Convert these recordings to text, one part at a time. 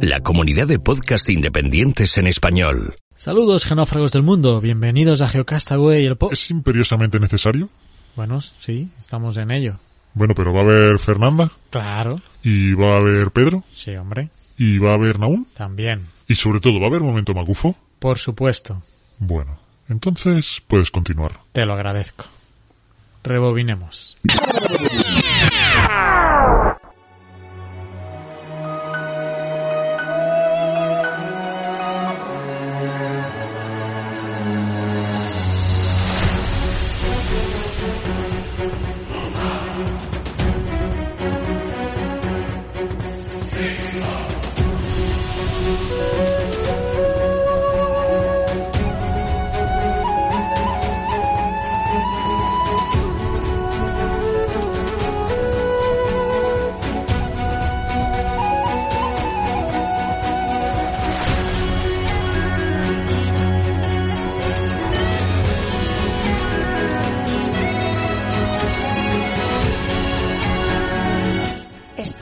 La comunidad de podcast independientes en español. Saludos, genófragos del mundo. Bienvenidos a Geocastaway, el po... ¿Es imperiosamente necesario? Bueno, sí, estamos en ello. Bueno, pero va a haber Fernanda. Claro. Y va a haber Pedro. Sí, hombre. Y va a haber Naún. También. Y sobre todo, ¿va a haber momento magufo? Por supuesto. Bueno, entonces puedes continuar. Te lo agradezco. Rebobinemos.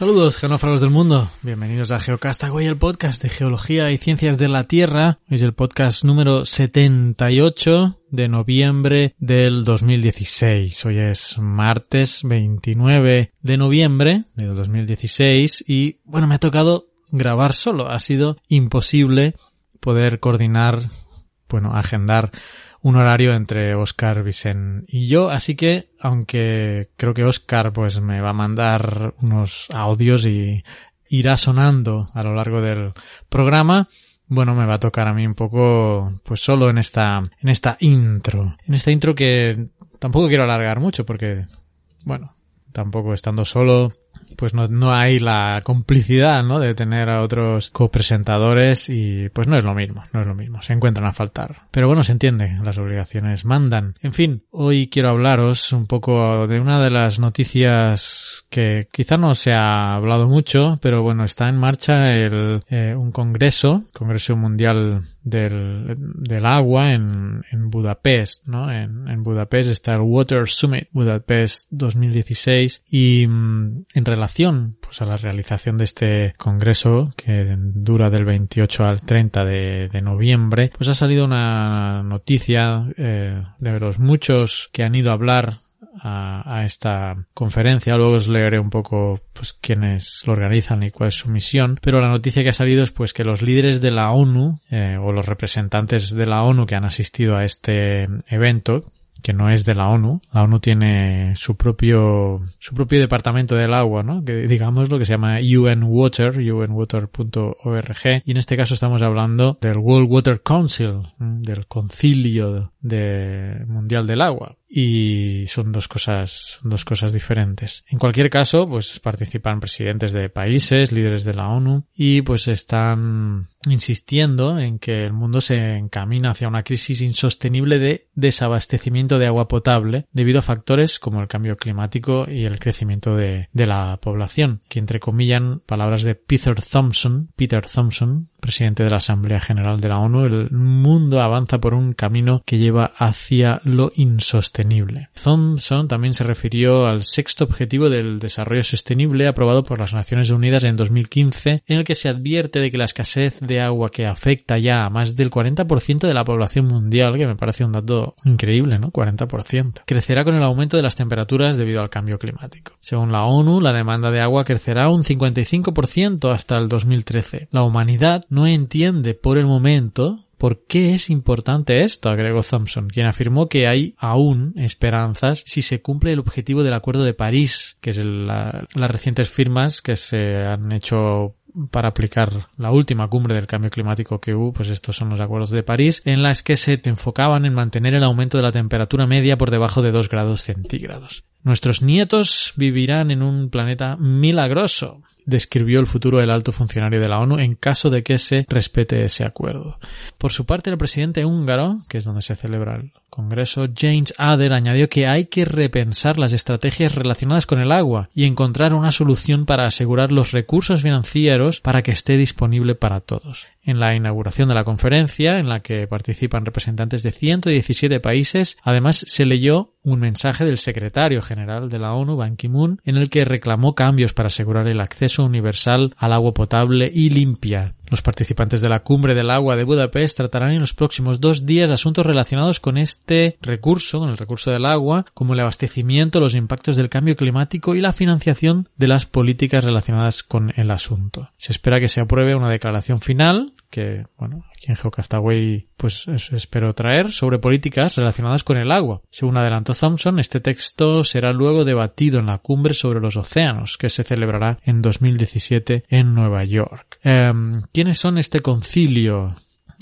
Saludos, genófragos del mundo. Bienvenidos a Geocastaway, el podcast de geología y ciencias de la Tierra. Es el podcast número 78 de noviembre del 2016. Hoy es martes 29 de noviembre del 2016 y bueno, me ha tocado grabar solo. Ha sido imposible poder coordinar, bueno, agendar un horario entre Oscar, Vicen y yo, así que aunque creo que Oscar pues me va a mandar unos audios y irá sonando a lo largo del programa, bueno, me va a tocar a mí un poco pues solo en esta en esta intro. En esta intro que tampoco quiero alargar mucho porque bueno, tampoco estando solo pues no, no hay la complicidad, ¿no? De tener a otros copresentadores y pues no es lo mismo, no es lo mismo, se encuentran a faltar. Pero bueno, se entiende, las obligaciones mandan. En fin, hoy quiero hablaros un poco de una de las noticias que quizá no se ha hablado mucho, pero bueno, está en marcha el, eh, un congreso, Congreso Mundial del, del Agua en, en Budapest, ¿no? En, en Budapest está el Water Summit Budapest 2016 y mm, en relación pues a la realización de este congreso que dura del 28 al 30 de, noviembre pues ha salido una noticia eh, de los muchos que han ido a hablar a, a, esta conferencia. Luego os leeré un poco pues quiénes lo organizan y cuál es su misión. Pero la noticia que ha salido es pues que los líderes de la ONU eh, o los representantes de la ONU que han asistido a este evento que no es de la ONU. La ONU tiene su propio, su propio departamento del agua, ¿no? Que digamos lo que se llama UN Water, unwater.org. Y en este caso estamos hablando del World Water Council, del concilio de mundial del agua. Y son dos cosas, son dos cosas diferentes. En cualquier caso, pues participan presidentes de países, líderes de la ONU y pues están insistiendo en que el mundo se encamina hacia una crisis insostenible de desabastecimiento de agua potable debido a factores como el cambio climático y el crecimiento de, de la población, que entrecomillan palabras de Peter Thompson, Peter Thompson, presidente de la Asamblea General de la ONU, el mundo avanza por un camino que lleva hacia lo insostenible. Thompson también se refirió al sexto objetivo del desarrollo sostenible aprobado por las Naciones Unidas en 2015, en el que se advierte de que la escasez de agua que afecta ya a más del 40% de la población mundial, que me parece un dato increíble, ¿no? 40%, crecerá con el aumento de las temperaturas debido al cambio climático. Según la ONU, la demanda de agua crecerá un 55% hasta el 2013. La humanidad no entiende por el momento ¿Por qué es importante esto? agregó Thompson, quien afirmó que hay aún esperanzas si se cumple el objetivo del Acuerdo de París, que es la, las recientes firmas que se han hecho para aplicar la última cumbre del cambio climático que hubo, pues estos son los acuerdos de París, en las que se enfocaban en mantener el aumento de la temperatura media por debajo de 2 grados centígrados. Nuestros nietos vivirán en un planeta milagroso, describió el futuro del alto funcionario de la ONU en caso de que se respete ese acuerdo. Por su parte, el presidente húngaro, que es donde se celebra el Congreso, James Ader, añadió que hay que repensar las estrategias relacionadas con el agua y encontrar una solución para asegurar los recursos financieros para que esté disponible para todos. En la inauguración de la conferencia, en la que participan representantes de 117 países, además se leyó un mensaje del secretario general de la ONU, Ban Ki-moon, en el que reclamó cambios para asegurar el acceso universal al agua potable y limpia. Los participantes de la Cumbre del Agua de Budapest tratarán en los próximos dos días asuntos relacionados con este recurso, con el recurso del agua, como el abastecimiento, los impactos del cambio climático y la financiación de las políticas relacionadas con el asunto. Se espera que se apruebe una declaración final que, bueno, aquí en Geocastaway pues espero traer sobre políticas relacionadas con el agua. Según adelantó Thompson, este texto será luego debatido en la cumbre sobre los océanos que se celebrará en 2017 en Nueva York. Em, ¿Quiénes son este concilio?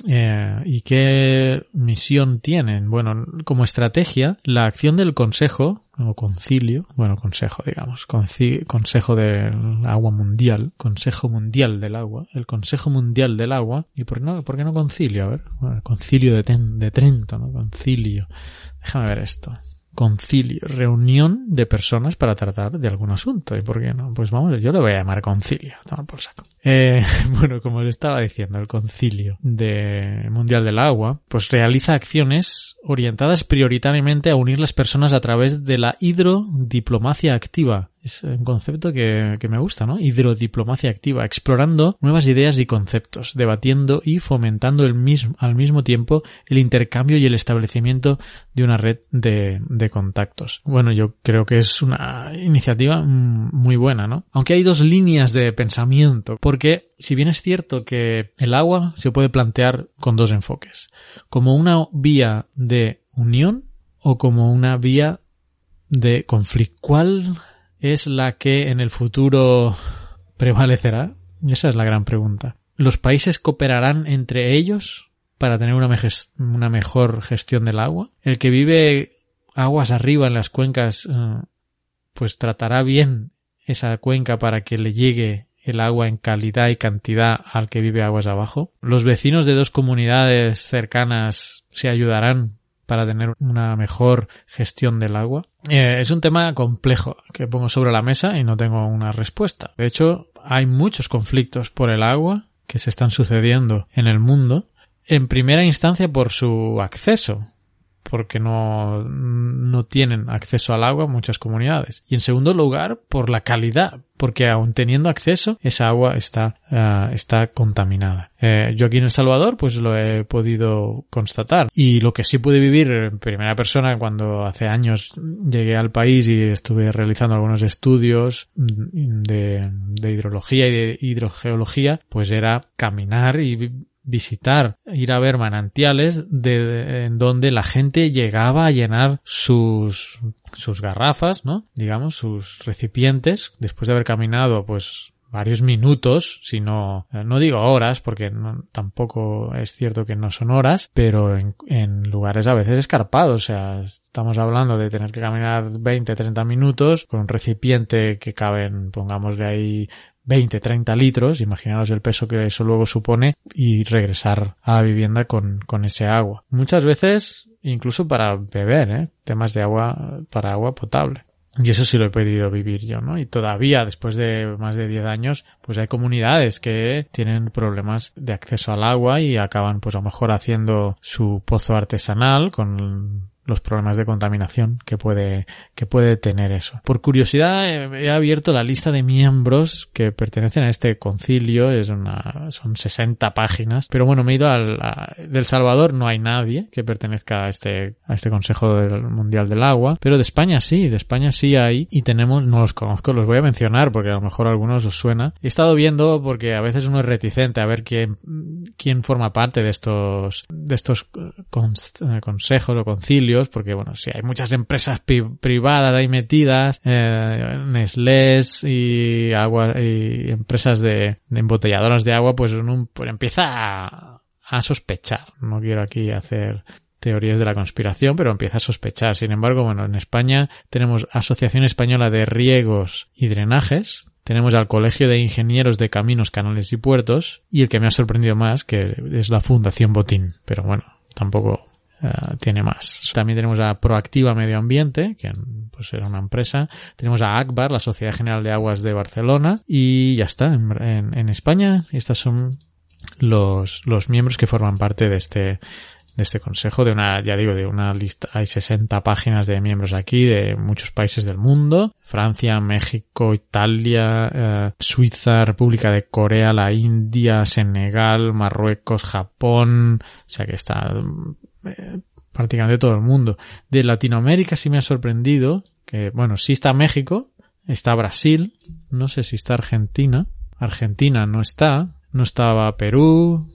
Eh, ¿Y qué misión tienen? Bueno, como estrategia, la acción del Consejo, o concilio, bueno, consejo, digamos, consejo del agua mundial, consejo mundial del agua, el consejo mundial del agua, ¿y por qué no, por qué no concilio? A ver, concilio de, de Trento, ¿no? Concilio. Déjame ver esto concilio, reunión de personas para tratar de algún asunto. ¿Y por qué no? Pues vamos, yo lo voy a llamar concilio. por saco. Eh, bueno, como les estaba diciendo, el concilio de mundial del agua, pues realiza acciones orientadas prioritariamente a unir las personas a través de la hidrodiplomacia activa, es un concepto que, que, me gusta, ¿no? Hidrodiplomacia activa, explorando nuevas ideas y conceptos, debatiendo y fomentando el mismo, al mismo tiempo el intercambio y el establecimiento de una red de, de contactos. Bueno, yo creo que es una iniciativa muy buena, ¿no? Aunque hay dos líneas de pensamiento, porque si bien es cierto que el agua se puede plantear con dos enfoques, como una vía de unión o como una vía de conflicto. ¿Cuál es la que en el futuro prevalecerá? Esa es la gran pregunta. ¿Los países cooperarán entre ellos para tener una, una mejor gestión del agua? ¿El que vive aguas arriba en las cuencas eh, pues tratará bien esa cuenca para que le llegue el agua en calidad y cantidad al que vive aguas abajo. Los vecinos de dos comunidades cercanas se ayudarán para tener una mejor gestión del agua. Eh, es un tema complejo que pongo sobre la mesa y no tengo una respuesta. De hecho, hay muchos conflictos por el agua que se están sucediendo en el mundo. En primera instancia por su acceso porque no, no tienen acceso al agua muchas comunidades. Y en segundo lugar, por la calidad, porque aun teniendo acceso, esa agua está, uh, está contaminada. Eh, yo aquí en El Salvador, pues lo he podido constatar. Y lo que sí pude vivir en primera persona cuando hace años llegué al país y estuve realizando algunos estudios de, hidrología y de hidrogeología, pues era caminar y visitar, ir a ver manantiales de, en donde la gente llegaba a llenar sus, sus garrafas, ¿no? Digamos, sus recipientes, después de haber caminado, pues, varios minutos, si no, no digo horas, porque tampoco es cierto que no son horas, pero en, lugares a veces escarpados, o sea, estamos hablando de tener que caminar 20, 30 minutos con un recipiente que caben, pongamos de ahí 20, 30 litros, imaginaos el peso que eso luego supone, y regresar a la vivienda con, con ese agua. Muchas veces, incluso para beber, ¿eh? temas de agua, para agua potable. Y eso sí lo he podido vivir yo, ¿no? Y todavía, después de más de 10 años, pues hay comunidades que tienen problemas de acceso al agua y acaban, pues a lo mejor haciendo su pozo artesanal con los problemas de contaminación que puede, que puede tener eso. Por curiosidad, he abierto la lista de miembros que pertenecen a este concilio, es una, son 60 páginas, pero bueno, me he ido al, del Salvador, no hay nadie que pertenezca a este, a este Consejo Mundial del Agua, pero de España sí, de España sí hay, y tenemos, no los conozco, los voy a mencionar porque a lo mejor a algunos os suena. He estado viendo porque a veces uno es reticente a ver quién, quién forma parte de estos, de estos consejos o concilios porque bueno, si hay muchas empresas privadas ahí metidas, eh, Nestlé y agua y empresas de, embotelladoras de agua, pues, pues empieza a sospechar. No quiero aquí hacer teorías de la conspiración, pero empieza a sospechar. Sin embargo, bueno, en España tenemos Asociación Española de Riegos y Drenajes, tenemos al Colegio de Ingenieros de Caminos, Canales y Puertos y el que me ha sorprendido más, que es la Fundación Botín. Pero bueno, tampoco eh, tiene más. También tenemos a Proactiva Medio Ambiente, que pues era una empresa. Tenemos a ACBAR, la Sociedad General de Aguas de Barcelona. Y ya está, en, España estas son los, los miembros que forman parte de este de este consejo, de una, ya digo, de una lista, hay 60 páginas de miembros aquí de muchos países del mundo, Francia, México, Italia, eh, Suiza, República de Corea, la India, Senegal, Marruecos, Japón, o sea que está eh, prácticamente todo el mundo. De Latinoamérica sí me ha sorprendido que, bueno, sí está México, está Brasil, no sé si está Argentina, Argentina no está, no estaba Perú,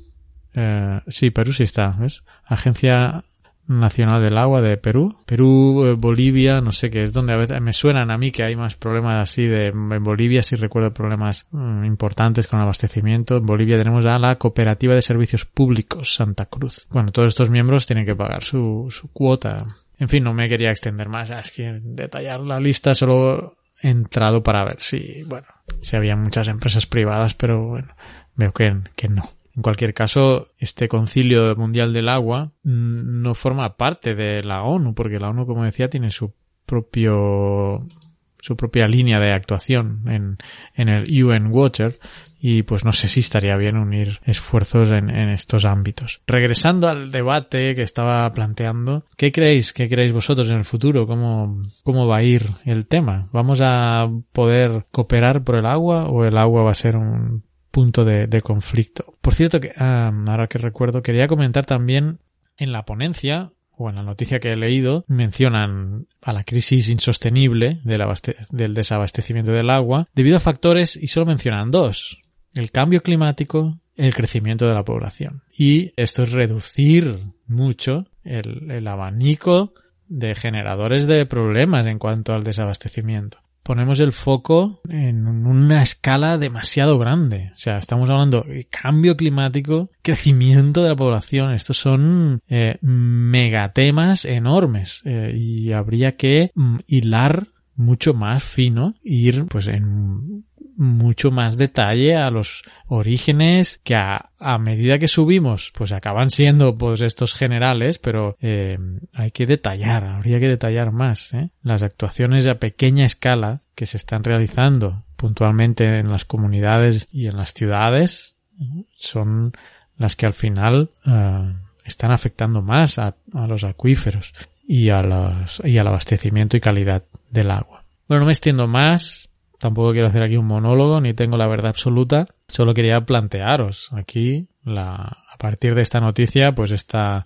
eh, sí, Perú sí está, ¿ves? Agencia Nacional del Agua de Perú. Perú, eh, Bolivia, no sé qué es donde a veces me suenan a mí que hay más problemas así de en Bolivia sí recuerdo problemas mm, importantes con abastecimiento. En Bolivia tenemos a la Cooperativa de Servicios Públicos Santa Cruz. Bueno, todos estos miembros tienen que pagar su, su cuota. En fin, no me quería extender más. Es que detallar la lista solo he entrado para ver si, bueno, si había muchas empresas privadas, pero bueno, veo que, que no. En cualquier caso, este concilio mundial del agua no forma parte de la ONU, porque la ONU, como decía, tiene su propio su propia línea de actuación en, en el UN Water y pues no sé si estaría bien unir esfuerzos en, en, estos ámbitos. Regresando al debate que estaba planteando, ¿qué creéis? ¿Qué creéis vosotros en el futuro? ¿Cómo, cómo va a ir el tema? ¿Vamos a poder cooperar por el agua o el agua va a ser un punto de, conflicto. Por cierto, que ahora que recuerdo, quería comentar también en la ponencia o en la noticia que he leído, mencionan a la crisis insostenible del, del desabastecimiento del agua debido a factores y solo mencionan dos. El cambio climático, el crecimiento de la población. Y esto es reducir mucho el, el abanico de generadores de problemas en cuanto al desabastecimiento ponemos el foco en una escala demasiado grande. O sea, estamos hablando de cambio climático, crecimiento de la población. Estos son eh, megatemas enormes eh, y habría que mm, hilar mucho más fino, ir pues en mucho más detalle a los orígenes que a, medida que subimos pues acaban siendo pues estos generales pero eh, hay que detallar habría que detallar más ¿eh? las actuaciones a pequeña escala que se están realizando puntualmente en las comunidades y en las ciudades son las que al final eh, están afectando más a, a los acuíferos y, a los, y al abastecimiento y calidad del agua. Bueno, no me extiendo más. Tampoco quiero hacer aquí un monólogo, ni tengo la verdad absoluta. Solo quería plantearos aquí la, a partir de esta noticia, pues esta,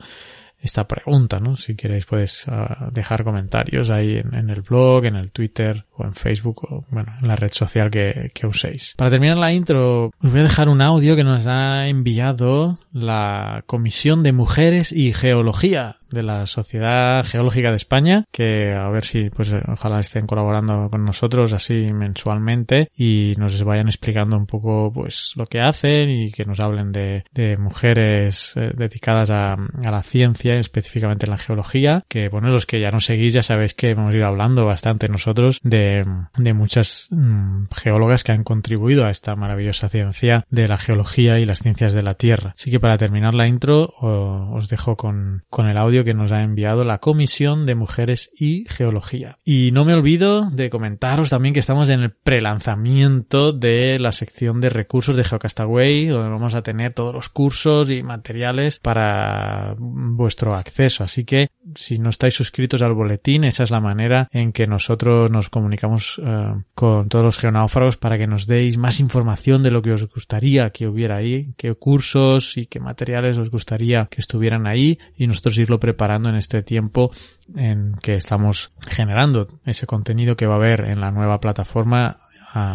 esta pregunta, ¿no? Si queréis puedes ah, dejar comentarios ahí en, el blog, en el Twitter o en Facebook o, bueno, en la red social que, que uséis. Para terminar la intro, os voy a dejar un audio que nos ha enviado la Comisión de Mujeres y Geología de la Sociedad Geológica de España, que a ver si pues ojalá estén colaborando con nosotros así mensualmente y nos vayan explicando un poco pues lo que hacen y que nos hablen de, de mujeres eh, dedicadas a, a, la ciencia, específicamente en la geología, que bueno, los que ya nos seguís ya sabéis que hemos ido hablando bastante nosotros de, de muchas mm, geólogas que han contribuido a esta maravillosa ciencia de la geología y las ciencias de la Tierra. Así que para terminar la intro os dejo con, con el audio que nos ha enviado la Comisión de Mujeres y Geología. Y no me olvido de comentaros también que estamos en el prelanzamiento de la sección de recursos de Geocastaway, donde vamos a tener todos los cursos y materiales para vuestro acceso. Así que si no estáis suscritos al boletín, esa es la manera en que nosotros nos comunicamos eh, con todos los geonáufragos para que nos deis más información de lo que os gustaría que hubiera ahí, qué cursos y qué materiales os gustaría que estuvieran ahí y nosotros irlo preparando en este tiempo en que estamos generando ese contenido que va a haber en la nueva plataforma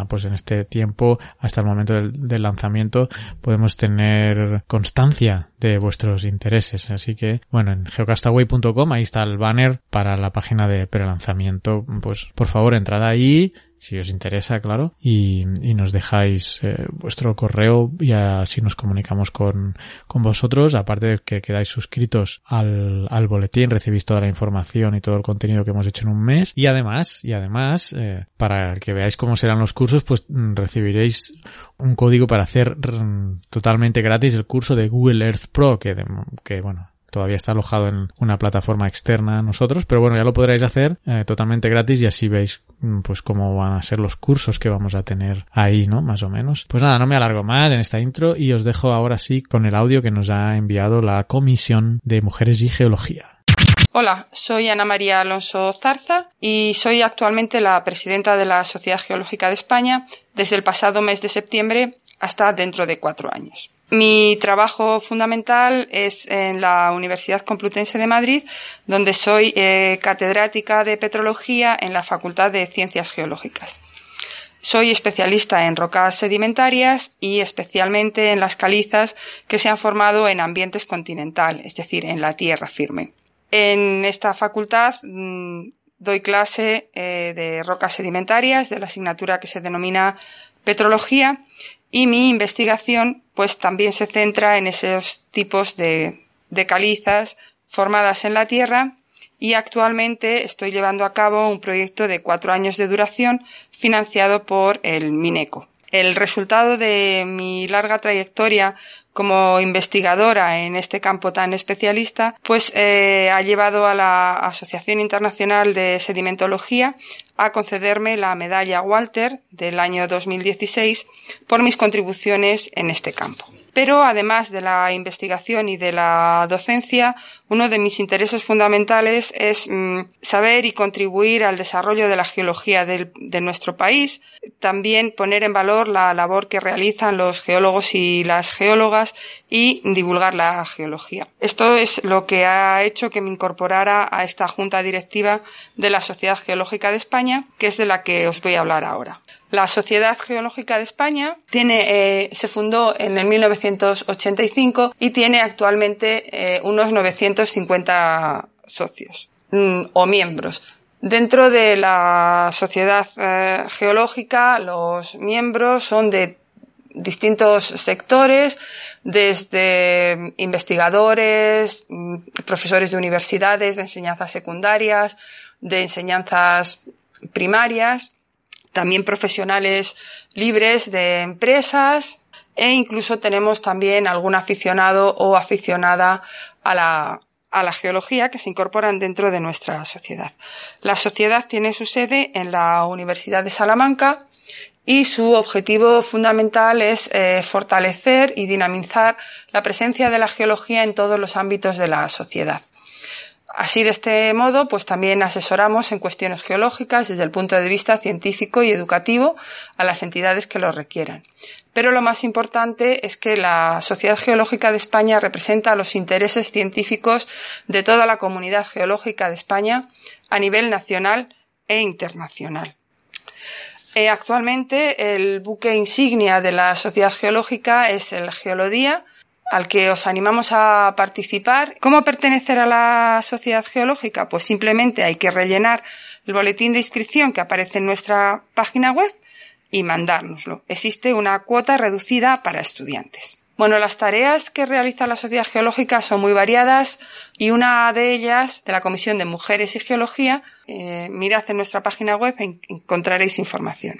pues en este tiempo, hasta el momento del, lanzamiento, podemos tener constancia de vuestros intereses. Así que, bueno, en geocastaway.com ahí está el banner para la página de prelanzamiento. Pues por favor, entrad ahí, si os interesa, claro, y, nos dejáis eh, vuestro correo y así nos comunicamos con, con vosotros, aparte de que quedáis suscritos al, al boletín, recibís toda la información y todo el contenido que hemos hecho en un mes. Y además, y además, eh, para que veáis cómo serán los cursos, pues mm, recibiréis un código para hacer mm, totalmente gratis el curso de Google Earth Pro, que, que bueno, todavía está alojado en una plataforma externa a nosotros, pero bueno, ya lo podréis hacer eh, totalmente gratis y así veis mm, pues cómo van a ser los cursos que vamos a tener ahí, ¿no? Más o menos. Pues nada, no me alargo más en esta intro y os dejo ahora sí con el audio que nos ha enviado la Comisión de Mujeres y Geología. Hola, soy Ana María Alonso Zarza y soy actualmente la presidenta de la Sociedad Geológica de España desde el pasado mes de septiembre hasta dentro de cuatro años. Mi trabajo fundamental es en la Universidad Complutense de Madrid, donde soy eh, catedrática de petrología en la Facultad de Ciencias Geológicas. Soy especialista en rocas sedimentarias y especialmente en las calizas que se han formado en ambientes continentales, es decir, en la tierra firme. En esta facultad mm, doy clase eh, de rocas sedimentarias de la asignatura que se denomina petrología y mi investigación pues también se centra en esos tipos de, de calizas formadas en la Tierra y actualmente estoy llevando a cabo un proyecto de cuatro años de duración financiado por el Mineco. El resultado de mi larga trayectoria como investigadora en este campo tan especialista, pues eh, ha llevado a la Asociación Internacional de Sedimentología a concederme la medalla Walter del año 2016 por mis contribuciones en este campo. Pero además de la investigación y de la docencia, uno de mis intereses fundamentales es mm, saber y contribuir al desarrollo de la geología de nuestro país, también poner en valor la labor que realizan los geólogos y las geólogas y divulgar la geología. Esto es lo que ha hecho que me incorporara a esta junta directiva de la Sociedad Geológica de España, que es de la que os voy a hablar ahora. La Sociedad Geológica de España tiene, eh, se fundó en el 1985 y tiene actualmente eh, unos 950 socios mm, o miembros. Dentro de la sociedad eh, geológica, los miembros son de distintos sectores, desde investigadores, mm, profesores de universidades, de enseñanzas secundarias, de enseñanzas primarias, también profesionales libres de empresas e incluso tenemos también algún aficionado o aficionada a la, a la geología que se incorporan dentro de nuestra sociedad. La sociedad tiene su sede en la Universidad de Salamanca y su objetivo fundamental es eh, fortalecer y dinamizar la presencia de la geología en todos los ámbitos de la sociedad. Así, de este modo, pues también asesoramos en cuestiones geológicas desde el punto de vista científico y educativo a las entidades que lo requieran. Pero lo más importante es que la Sociedad Geológica de España representa los intereses científicos de toda la comunidad geológica de España a nivel nacional e internacional. Eh, actualmente el buque insignia de la Sociedad Geológica es el Geolodía, al que os animamos a participar. ¿Cómo pertenecer a la sociedad geológica? Pues simplemente hay que rellenar el boletín de inscripción que aparece en nuestra página web y mandárnoslo. Existe una cuota reducida para estudiantes. Bueno, las tareas que realiza la Sociedad Geológica son muy variadas y una de ellas, de la Comisión de Mujeres y Geología, eh, mirad en nuestra página web encontraréis información.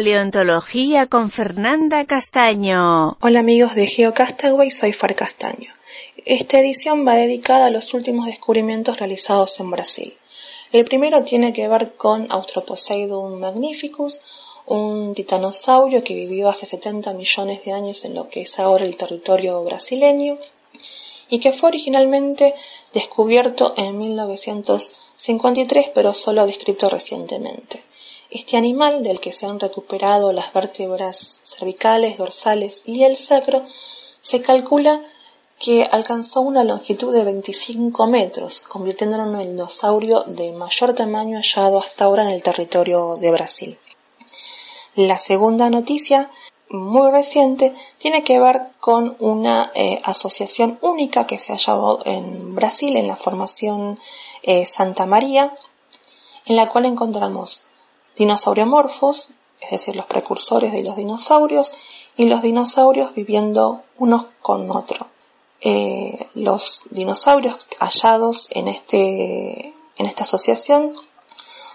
Paleontología con Fernanda Castaño. Hola amigos de GeoCastaway, soy Far Castaño. Esta edición va dedicada a los últimos descubrimientos realizados en Brasil. El primero tiene que ver con Australoposeidon magnificus, un titanosaurio que vivió hace 70 millones de años en lo que es ahora el territorio brasileño y que fue originalmente descubierto en 1953 pero solo descrito recientemente. Este animal, del que se han recuperado las vértebras cervicales, dorsales y el sacro, se calcula que alcanzó una longitud de 25 metros, convirtiéndolo en el dinosaurio de mayor tamaño hallado hasta ahora en el territorio de Brasil. La segunda noticia, muy reciente, tiene que ver con una eh, asociación única que se ha en Brasil, en la formación eh, Santa María, en la cual encontramos dinosauriomorfos, es decir, los precursores de los dinosaurios, y los dinosaurios viviendo unos con otros. Eh, los dinosaurios hallados en, este, en esta asociación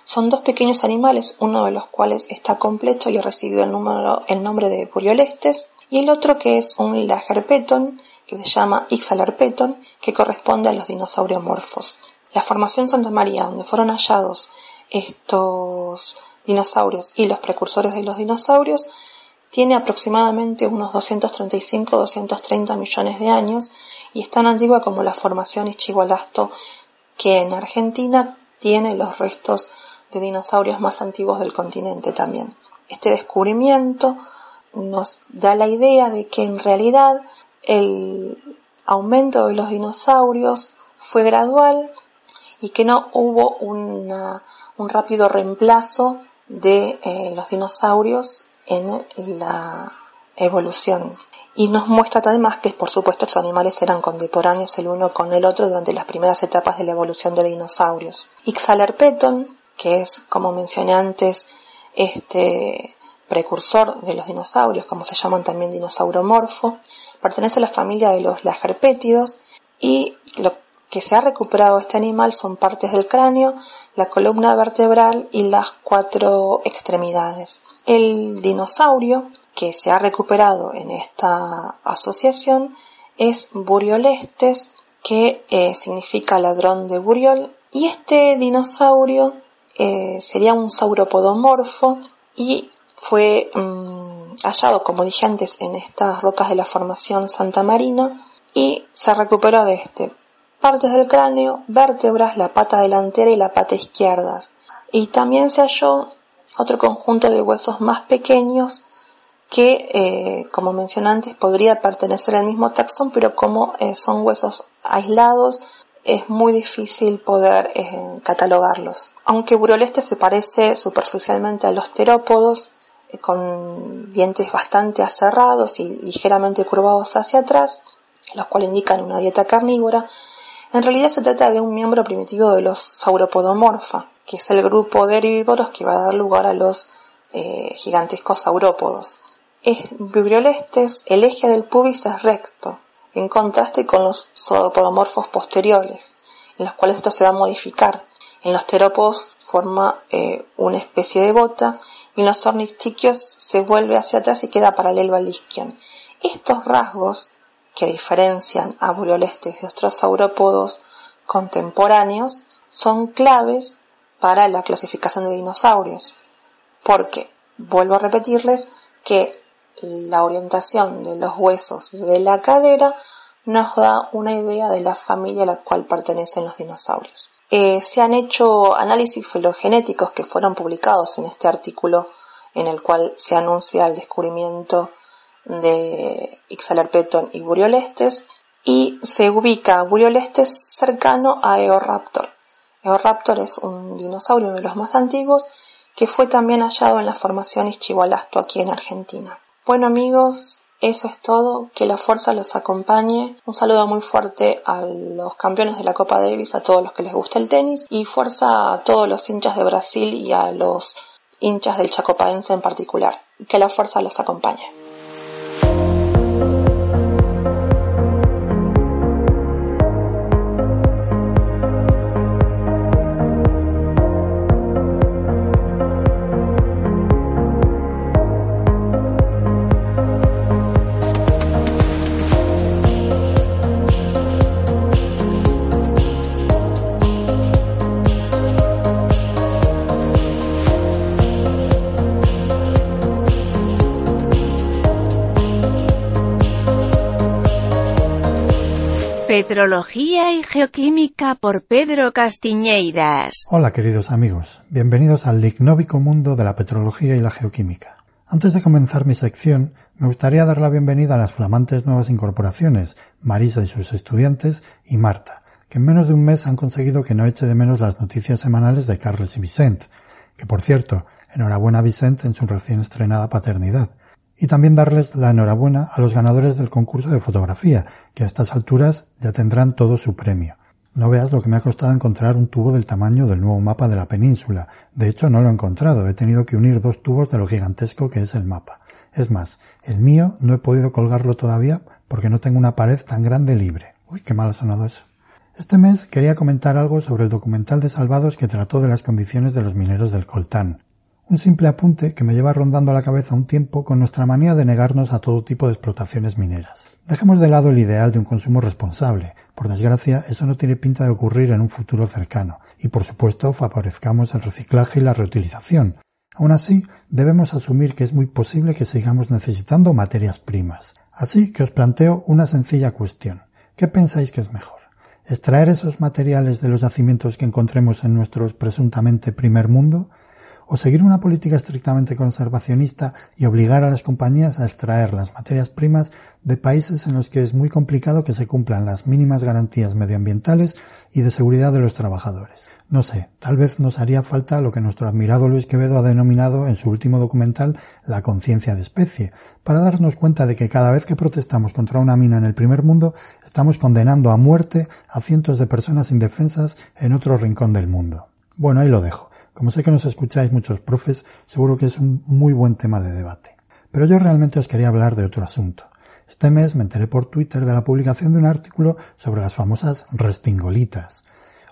son dos pequeños animales, uno de los cuales está completo y ha recibido el, número, el nombre de Puriolestes, y el otro que es un Lagerpeton, que se llama Ixalarpeton, que corresponde a los dinosauriomorfos. La formación Santa María, donde fueron hallados estos dinosaurios y los precursores de los dinosaurios, tiene aproximadamente unos 235-230 millones de años y es tan antigua como la formación Ischigualasto que en Argentina tiene los restos de dinosaurios más antiguos del continente también. Este descubrimiento nos da la idea de que en realidad el aumento de los dinosaurios fue gradual y que no hubo un rápido reemplazo de eh, los dinosaurios en la evolución. Y nos muestra además que, por supuesto, estos animales eran contemporáneos el uno con el otro durante las primeras etapas de la evolución de dinosaurios. Ixalerpeton, que es, como mencioné antes, este precursor de los dinosaurios, como se llaman también dinosauromorfo, pertenece a la familia de los lagerpétidos y lo que se ha recuperado este animal son partes del cráneo, la columna vertebral y las cuatro extremidades. El dinosaurio que se ha recuperado en esta asociación es Buriolestes, que eh, significa ladrón de Buriol, y este dinosaurio eh, sería un sauropodomorfo y fue mm, hallado, como dije antes, en estas rocas de la formación Santa Marina y se recuperó de este partes del cráneo, vértebras, la pata delantera y la pata izquierda. Y también se halló otro conjunto de huesos más pequeños que, eh, como mencioné antes, podría pertenecer al mismo taxón, pero como eh, son huesos aislados, es muy difícil poder eh, catalogarlos. Aunque Buroleste se parece superficialmente a los terópodos, con dientes bastante aserrados y ligeramente curvados hacia atrás, los cuales indican una dieta carnívora, en realidad se trata de un miembro primitivo de los sauropodomorfa, que es el grupo de herbívoros que va a dar lugar a los eh, gigantescos saurópodos. Es vibriolestes, el eje del pubis es recto, en contraste con los sauropodomorfos posteriores, en los cuales esto se va a modificar. En los terópodos forma eh, una especie de bota y en los ornistiquios se vuelve hacia atrás y queda paralelo al isquion. Estos rasgos que diferencian a Buriolestes de otros saurópodos contemporáneos son claves para la clasificación de dinosaurios, porque, vuelvo a repetirles, que la orientación de los huesos de la cadera nos da una idea de la familia a la cual pertenecen los dinosaurios. Eh, se han hecho análisis filogenéticos que fueron publicados en este artículo en el cual se anuncia el descubrimiento de Ixalarpeton y Buriolestes y se ubica Buriolestes cercano a Eoraptor. Eoraptor es un dinosaurio de los más antiguos que fue también hallado en la formación Ischigualasto aquí en Argentina. Bueno amigos, eso es todo, que la fuerza los acompañe. Un saludo muy fuerte a los campeones de la Copa Davis, a todos los que les gusta el tenis y fuerza a todos los hinchas de Brasil y a los hinchas del Chacopaense en particular. Que la fuerza los acompañe. Petrología y Geoquímica por Pedro Castiñeiras. Hola queridos amigos, bienvenidos al lignóbico mundo de la petrología y la geoquímica. Antes de comenzar mi sección, me gustaría dar la bienvenida a las flamantes nuevas incorporaciones, Marisa y sus estudiantes, y Marta, que en menos de un mes han conseguido que no eche de menos las noticias semanales de Carles y Vicent, que por cierto, enhorabuena a Vicent en su recién estrenada paternidad y también darles la enhorabuena a los ganadores del concurso de fotografía, que a estas alturas ya tendrán todo su premio. No veas lo que me ha costado encontrar un tubo del tamaño del nuevo mapa de la península. De hecho, no lo he encontrado. He tenido que unir dos tubos de lo gigantesco que es el mapa. Es más, el mío no he podido colgarlo todavía porque no tengo una pared tan grande libre. Uy, qué mal ha sonado eso. Este mes quería comentar algo sobre el documental de Salvados que trató de las condiciones de los mineros del coltán. Un simple apunte que me lleva rondando la cabeza un tiempo con nuestra manía de negarnos a todo tipo de explotaciones mineras. Dejemos de lado el ideal de un consumo responsable. Por desgracia, eso no tiene pinta de ocurrir en un futuro cercano. Y por supuesto, favorezcamos el reciclaje y la reutilización. Aún así, debemos asumir que es muy posible que sigamos necesitando materias primas. Así que os planteo una sencilla cuestión. ¿Qué pensáis que es mejor? ¿Extraer esos materiales de los yacimientos que encontremos en nuestro presuntamente primer mundo? O seguir una política estrictamente conservacionista y obligar a las compañías a extraer las materias primas de países en los que es muy complicado que se cumplan las mínimas garantías medioambientales y de seguridad de los trabajadores. No sé, tal vez nos haría falta lo que nuestro admirado Luis Quevedo ha denominado en su último documental la conciencia de especie, para darnos cuenta de que cada vez que protestamos contra una mina en el primer mundo, estamos condenando a muerte a cientos de personas indefensas en otro rincón del mundo. Bueno, ahí lo dejo. Como sé que nos escucháis muchos profes, seguro que es un muy buen tema de debate. Pero yo realmente os quería hablar de otro asunto. Este mes me enteré por Twitter de la publicación de un artículo sobre las famosas restingolitas.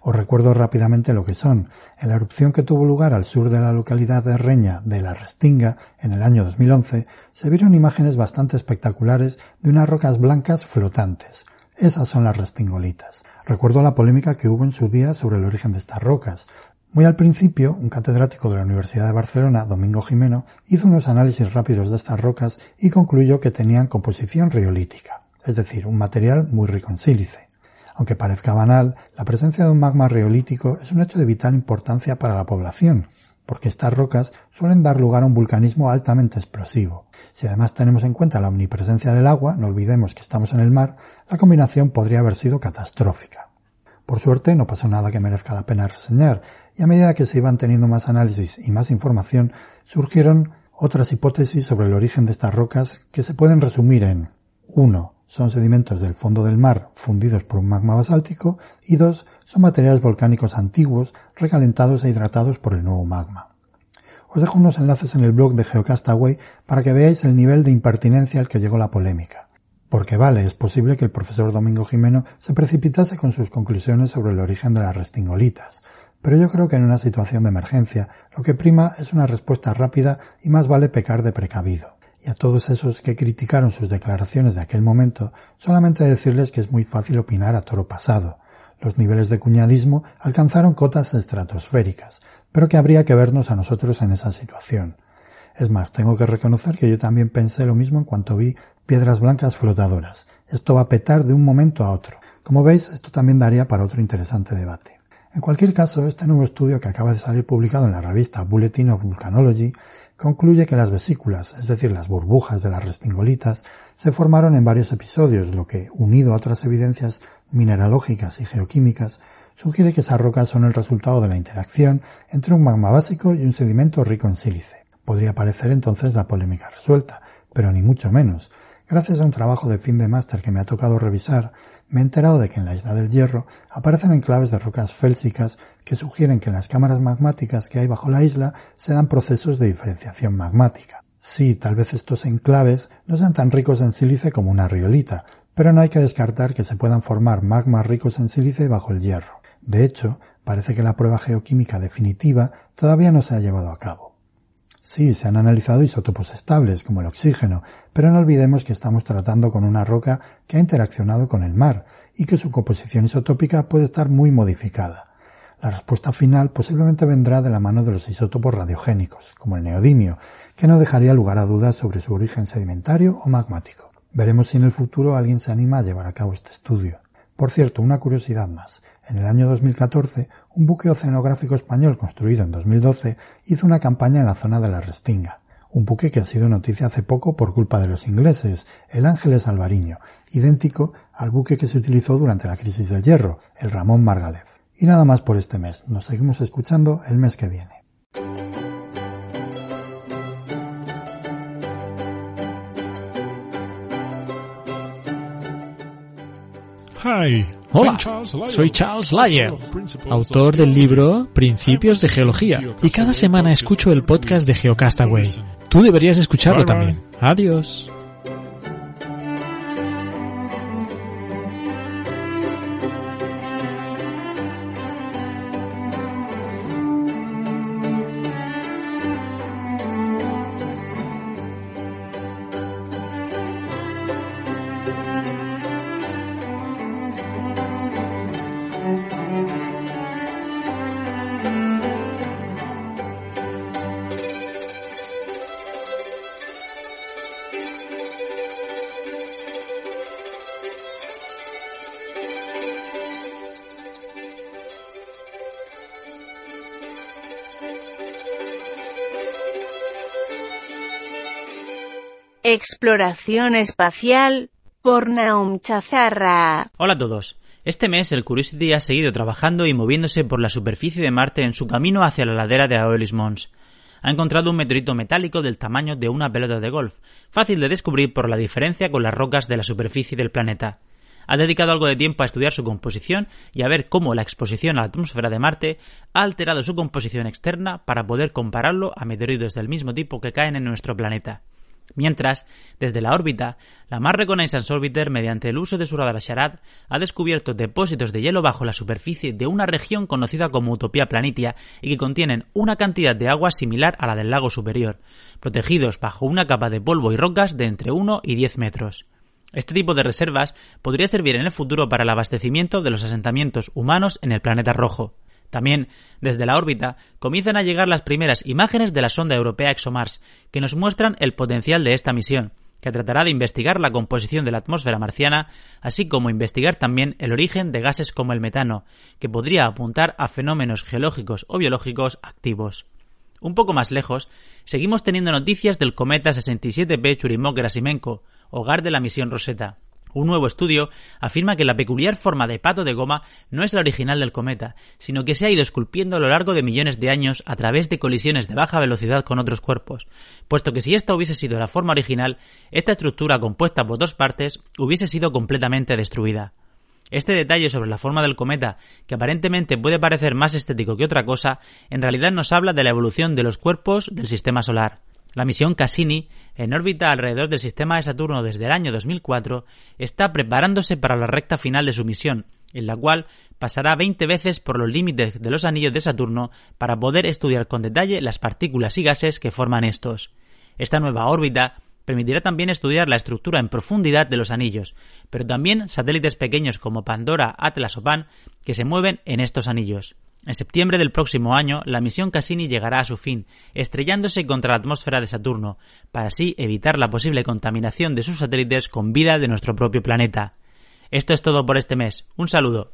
Os recuerdo rápidamente lo que son. En la erupción que tuvo lugar al sur de la localidad de Reña de la Restinga en el año 2011, se vieron imágenes bastante espectaculares de unas rocas blancas flotantes. Esas son las restingolitas. Recuerdo la polémica que hubo en su día sobre el origen de estas rocas. Muy al principio, un catedrático de la Universidad de Barcelona, Domingo Jimeno, hizo unos análisis rápidos de estas rocas y concluyó que tenían composición riolítica, es decir, un material muy rico en sílice. Aunque parezca banal, la presencia de un magma riolítico es un hecho de vital importancia para la población, porque estas rocas suelen dar lugar a un vulcanismo altamente explosivo. Si además tenemos en cuenta la omnipresencia del agua, no olvidemos que estamos en el mar, la combinación podría haber sido catastrófica. Por suerte no pasó nada que merezca la pena reseñar, y a medida que se iban teniendo más análisis y más información, surgieron otras hipótesis sobre el origen de estas rocas que se pueden resumir en 1. Son sedimentos del fondo del mar fundidos por un magma basáltico y 2. Son materiales volcánicos antiguos recalentados e hidratados por el nuevo magma. Os dejo unos enlaces en el blog de Geocastaway para que veáis el nivel de impertinencia al que llegó la polémica. Porque vale, es posible que el profesor Domingo Jimeno se precipitase con sus conclusiones sobre el origen de las restingolitas, pero yo creo que en una situación de emergencia lo que prima es una respuesta rápida y más vale pecar de precavido. Y a todos esos que criticaron sus declaraciones de aquel momento, solamente decirles que es muy fácil opinar a toro pasado. Los niveles de cuñadismo alcanzaron cotas estratosféricas, pero que habría que vernos a nosotros en esa situación. Es más, tengo que reconocer que yo también pensé lo mismo en cuanto vi piedras blancas flotadoras. Esto va a petar de un momento a otro. Como veis, esto también daría para otro interesante debate. En cualquier caso, este nuevo estudio que acaba de salir publicado en la revista Bulletin of Volcanology concluye que las vesículas, es decir, las burbujas de las restingolitas, se formaron en varios episodios, lo que, unido a otras evidencias mineralógicas y geoquímicas, sugiere que esas rocas son el resultado de la interacción entre un magma básico y un sedimento rico en sílice. Podría parecer entonces la polémica resuelta, pero ni mucho menos. Gracias a un trabajo de fin de máster que me ha tocado revisar, me he enterado de que en la isla del Hierro aparecen enclaves de rocas félsicas que sugieren que en las cámaras magmáticas que hay bajo la isla se dan procesos de diferenciación magmática. Sí, tal vez estos enclaves no sean tan ricos en sílice como una riolita, pero no hay que descartar que se puedan formar magmas ricos en sílice bajo el hierro. De hecho, parece que la prueba geoquímica definitiva todavía no se ha llevado a cabo. Sí, se han analizado isótopos estables, como el oxígeno, pero no olvidemos que estamos tratando con una roca que ha interaccionado con el mar y que su composición isotópica puede estar muy modificada. La respuesta final posiblemente vendrá de la mano de los isótopos radiogénicos, como el neodimio, que no dejaría lugar a dudas sobre su origen sedimentario o magmático. Veremos si en el futuro alguien se anima a llevar a cabo este estudio. Por cierto, una curiosidad más. En el año 2014, un buque oceanográfico español construido en 2012 hizo una campaña en la zona de la Restinga. Un buque que ha sido noticia hace poco por culpa de los ingleses, el Ángeles Alvariño, idéntico al buque que se utilizó durante la crisis del hierro, el Ramón Margalef. Y nada más por este mes. Nos seguimos escuchando el mes que viene. Hi. Hola, soy Charles Lyer, autor del libro Principios de Geología, y cada semana escucho el podcast de Geocastaway. Tú deberías escucharlo también. Adiós. Exploración espacial por Naum Chazarra. Hola a todos. Este mes el Curiosity ha seguido trabajando y moviéndose por la superficie de Marte en su camino hacia la ladera de Aeolis Mons. Ha encontrado un meteorito metálico del tamaño de una pelota de golf, fácil de descubrir por la diferencia con las rocas de la superficie del planeta. Ha dedicado algo de tiempo a estudiar su composición y a ver cómo la exposición a la atmósfera de Marte ha alterado su composición externa para poder compararlo a meteoritos del mismo tipo que caen en nuestro planeta. Mientras, desde la órbita, la Mars Reconnaissance Orbiter, mediante el uso de su radar Sharad, ha descubierto depósitos de hielo bajo la superficie de una región conocida como Utopía Planitia y que contienen una cantidad de agua similar a la del lago superior, protegidos bajo una capa de polvo y rocas de entre 1 y 10 metros. Este tipo de reservas podría servir en el futuro para el abastecimiento de los asentamientos humanos en el planeta rojo. También, desde la órbita, comienzan a llegar las primeras imágenes de la sonda europea ExoMars, que nos muestran el potencial de esta misión, que tratará de investigar la composición de la atmósfera marciana, así como investigar también el origen de gases como el metano, que podría apuntar a fenómenos geológicos o biológicos activos. Un poco más lejos, seguimos teniendo noticias del cometa 67P Churyumov-Gerasimenko, hogar de la misión Rosetta. Un nuevo estudio afirma que la peculiar forma de pato de goma no es la original del cometa, sino que se ha ido esculpiendo a lo largo de millones de años a través de colisiones de baja velocidad con otros cuerpos, puesto que si esta hubiese sido la forma original, esta estructura compuesta por dos partes hubiese sido completamente destruida. Este detalle sobre la forma del cometa, que aparentemente puede parecer más estético que otra cosa, en realidad nos habla de la evolución de los cuerpos del sistema solar. La misión Cassini, en órbita alrededor del sistema de Saturno desde el año 2004, está preparándose para la recta final de su misión, en la cual pasará 20 veces por los límites de los anillos de Saturno para poder estudiar con detalle las partículas y gases que forman estos. Esta nueva órbita permitirá también estudiar la estructura en profundidad de los anillos, pero también satélites pequeños como Pandora, Atlas o Pan que se mueven en estos anillos. En septiembre del próximo año, la misión Cassini llegará a su fin, estrellándose contra la atmósfera de Saturno, para así evitar la posible contaminación de sus satélites con vida de nuestro propio planeta. Esto es todo por este mes. Un saludo.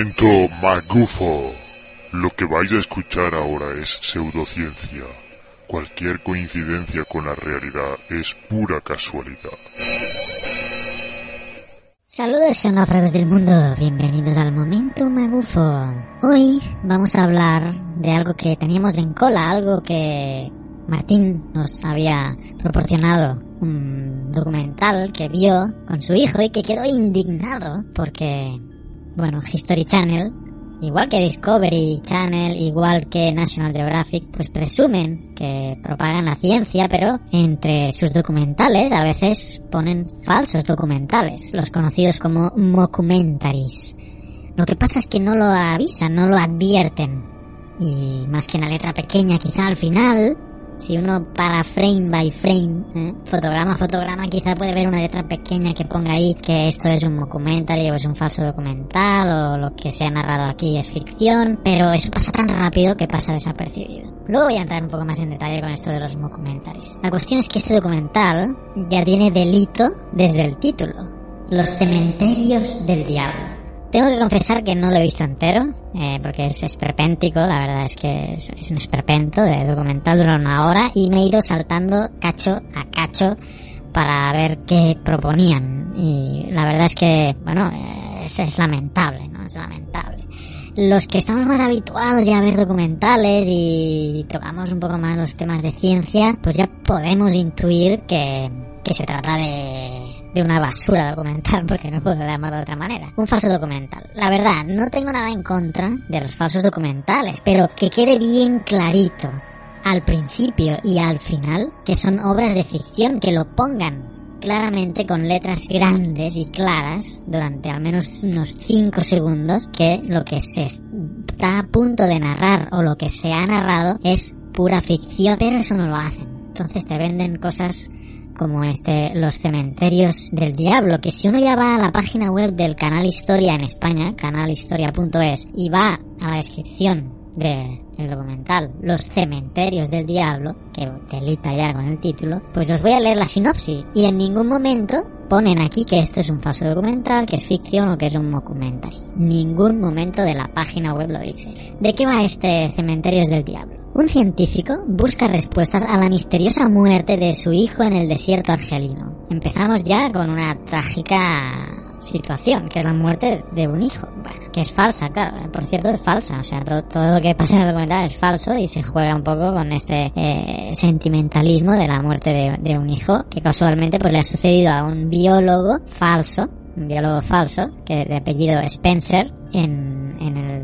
Momento magufo. Lo que vais a escuchar ahora es pseudociencia. Cualquier coincidencia con la realidad es pura casualidad. Saludos geónafragos del mundo, bienvenidos al Momento Magufo. Hoy vamos a hablar de algo que teníamos en cola, algo que Martín nos había proporcionado, un documental que vio con su hijo y que quedó indignado porque, bueno, History Channel igual que Discovery Channel, igual que National Geographic, pues presumen que propagan la ciencia, pero entre sus documentales a veces ponen falsos documentales, los conocidos como mockumentaries. Lo que pasa es que no lo avisan, no lo advierten. Y más que en la letra pequeña quizá al final, si uno para frame by frame, ¿eh? fotograma a fotograma, quizá puede ver una letra pequeña que ponga ahí que esto es un documental o es un falso documental o lo que se ha narrado aquí es ficción, pero eso pasa tan rápido que pasa desapercibido. Luego voy a entrar un poco más en detalle con esto de los documentaries. La cuestión es que este documental ya tiene delito desde el título. Los cementerios del diablo. Tengo que confesar que no lo he visto entero, eh, porque es esperpéntico, la verdad es que es, un esperpento de documental, dura una hora y me he ido saltando cacho a cacho para ver qué proponían. Y la verdad es que, bueno, es, lamentable, ¿no? Es lamentable. Los que estamos más habituados ya a ver documentales y tocamos un poco más los temas de ciencia, pues ya podemos intuir que, que se trata de de una basura documental, porque no puedo llamarlo de otra manera. Un falso documental. La verdad, no tengo nada en contra de los falsos documentales, pero que quede bien clarito al principio y al final que son obras de ficción, que lo pongan claramente con letras grandes y claras durante al menos unos 5 segundos que lo que se está a punto de narrar o lo que se ha narrado es pura ficción, pero eso no lo hacen. Entonces te venden cosas como este Los Cementerios del Diablo, que si uno ya va a la página web del canal Historia en España, canalhistoria.es, y va a la descripción del documental Los Cementerios del Diablo, que delita ya con el título, pues os voy a leer la sinopsis. Y en ningún momento ponen aquí que esto es un falso documental, que es ficción o que es un documental. Ningún momento de la página web lo dice. ¿De qué va este Cementerios del Diablo? Un científico busca respuestas a la misteriosa muerte de su hijo en el desierto argelino. Empezamos ya con una trágica situación, que es la muerte de un hijo. Bueno, que es falsa, claro. Por cierto, es falsa. O sea, todo, lo que pasa en el documental es falso y se juega un poco con este eh, sentimentalismo de la muerte de, de, un hijo, que casualmente pues le ha sucedido a un biólogo falso, un biólogo falso, que de apellido Spencer, en,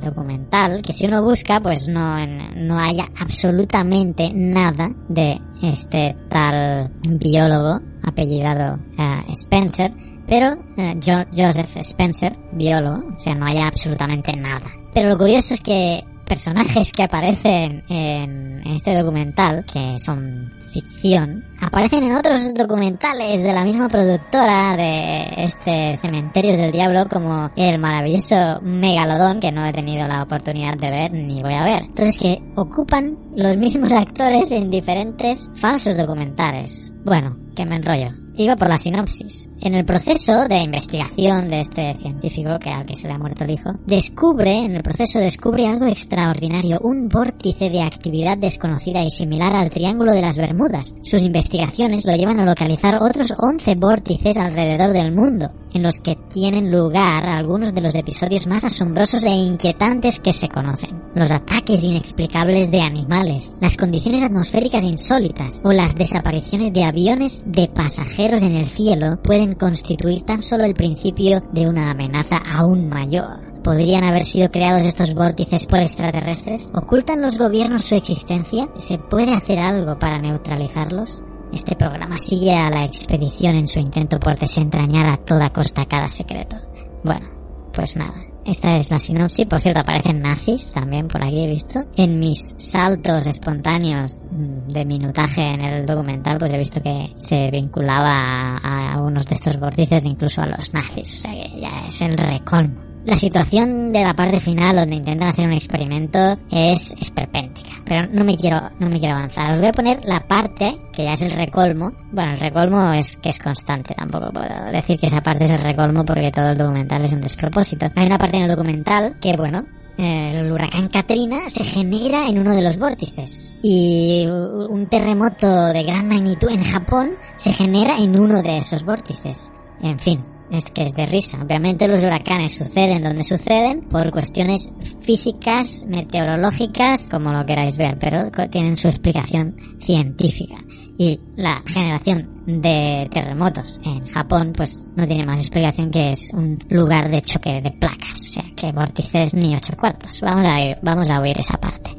documental, que si uno busca, pues no, no haya absolutamente nada de este tal biólogo apellidado uh, Spencer, pero uh, Joseph Spencer, biólogo, o sea, no haya absolutamente nada. Pero lo curioso es que personajes que aparecen en, este documental, que son ficción, aparecen en otros documentales de la misma productora de este Cementerios del Diablo, como el maravilloso Megalodón, que no he tenido la oportunidad de ver ni voy a ver. Entonces que ocupan los mismos actores en diferentes falsos documentales. Bueno, que me enrollo. Iba por la sinopsis. En el proceso de investigación de este científico, que al que se le ha muerto el hijo, descubre, en el proceso descubre algo extraordinario, un vórtice de actividad desconocida y similar al Triángulo de las Bermudas. Sus investigaciones lo llevan a localizar otros 11 vórtices alrededor del mundo, en los que tienen lugar algunos de los episodios más asombrosos e inquietantes que se conocen. Los ataques inexplicables de animales, las condiciones atmosféricas insólitas o las desapariciones de aviones de pasajeros en el cielo pueden constituir tan solo el principio de una amenaza aún mayor. ¿Podrían haber sido creados estos vórtices por extraterrestres? ¿Ocultan los gobiernos su existencia? ¿Se puede hacer algo para neutralizarlos? Este programa sigue a la expedición en su intento por desentrañar a toda costa cada secreto. Bueno, pues nada. Esta es la sinopsis. Por cierto, aparecen nazis también por aquí, he visto. En mis saltos espontáneos de minutaje en el documental, pues he visto que se vinculaba a, a unos de estos vórtices, incluso a los nazis. O sea que ya es el recolmo. La situación de la parte final donde intentan hacer un experimento es esperpéntica, pero no me quiero no me quiero avanzar. Os voy a poner la parte que ya es el recolmo. Bueno, el recolmo es que es constante, tampoco puedo decir que esa parte es el recolmo porque todo el documental es un despropósito. Hay una parte en el documental que bueno, el huracán Katrina se genera en uno de los vórtices y un terremoto de gran magnitud en Japón se genera en uno de esos vórtices. En fin, es que es de risa. Obviamente los huracanes suceden donde suceden por cuestiones físicas, meteorológicas, como lo queráis ver, pero tienen su explicación científica. Y la generación de terremotos en Japón, pues no tiene más explicación que es un lugar de choque de placas, o sea, que vórtices ni ocho cuartos. Vamos a, vamos a oír esa parte.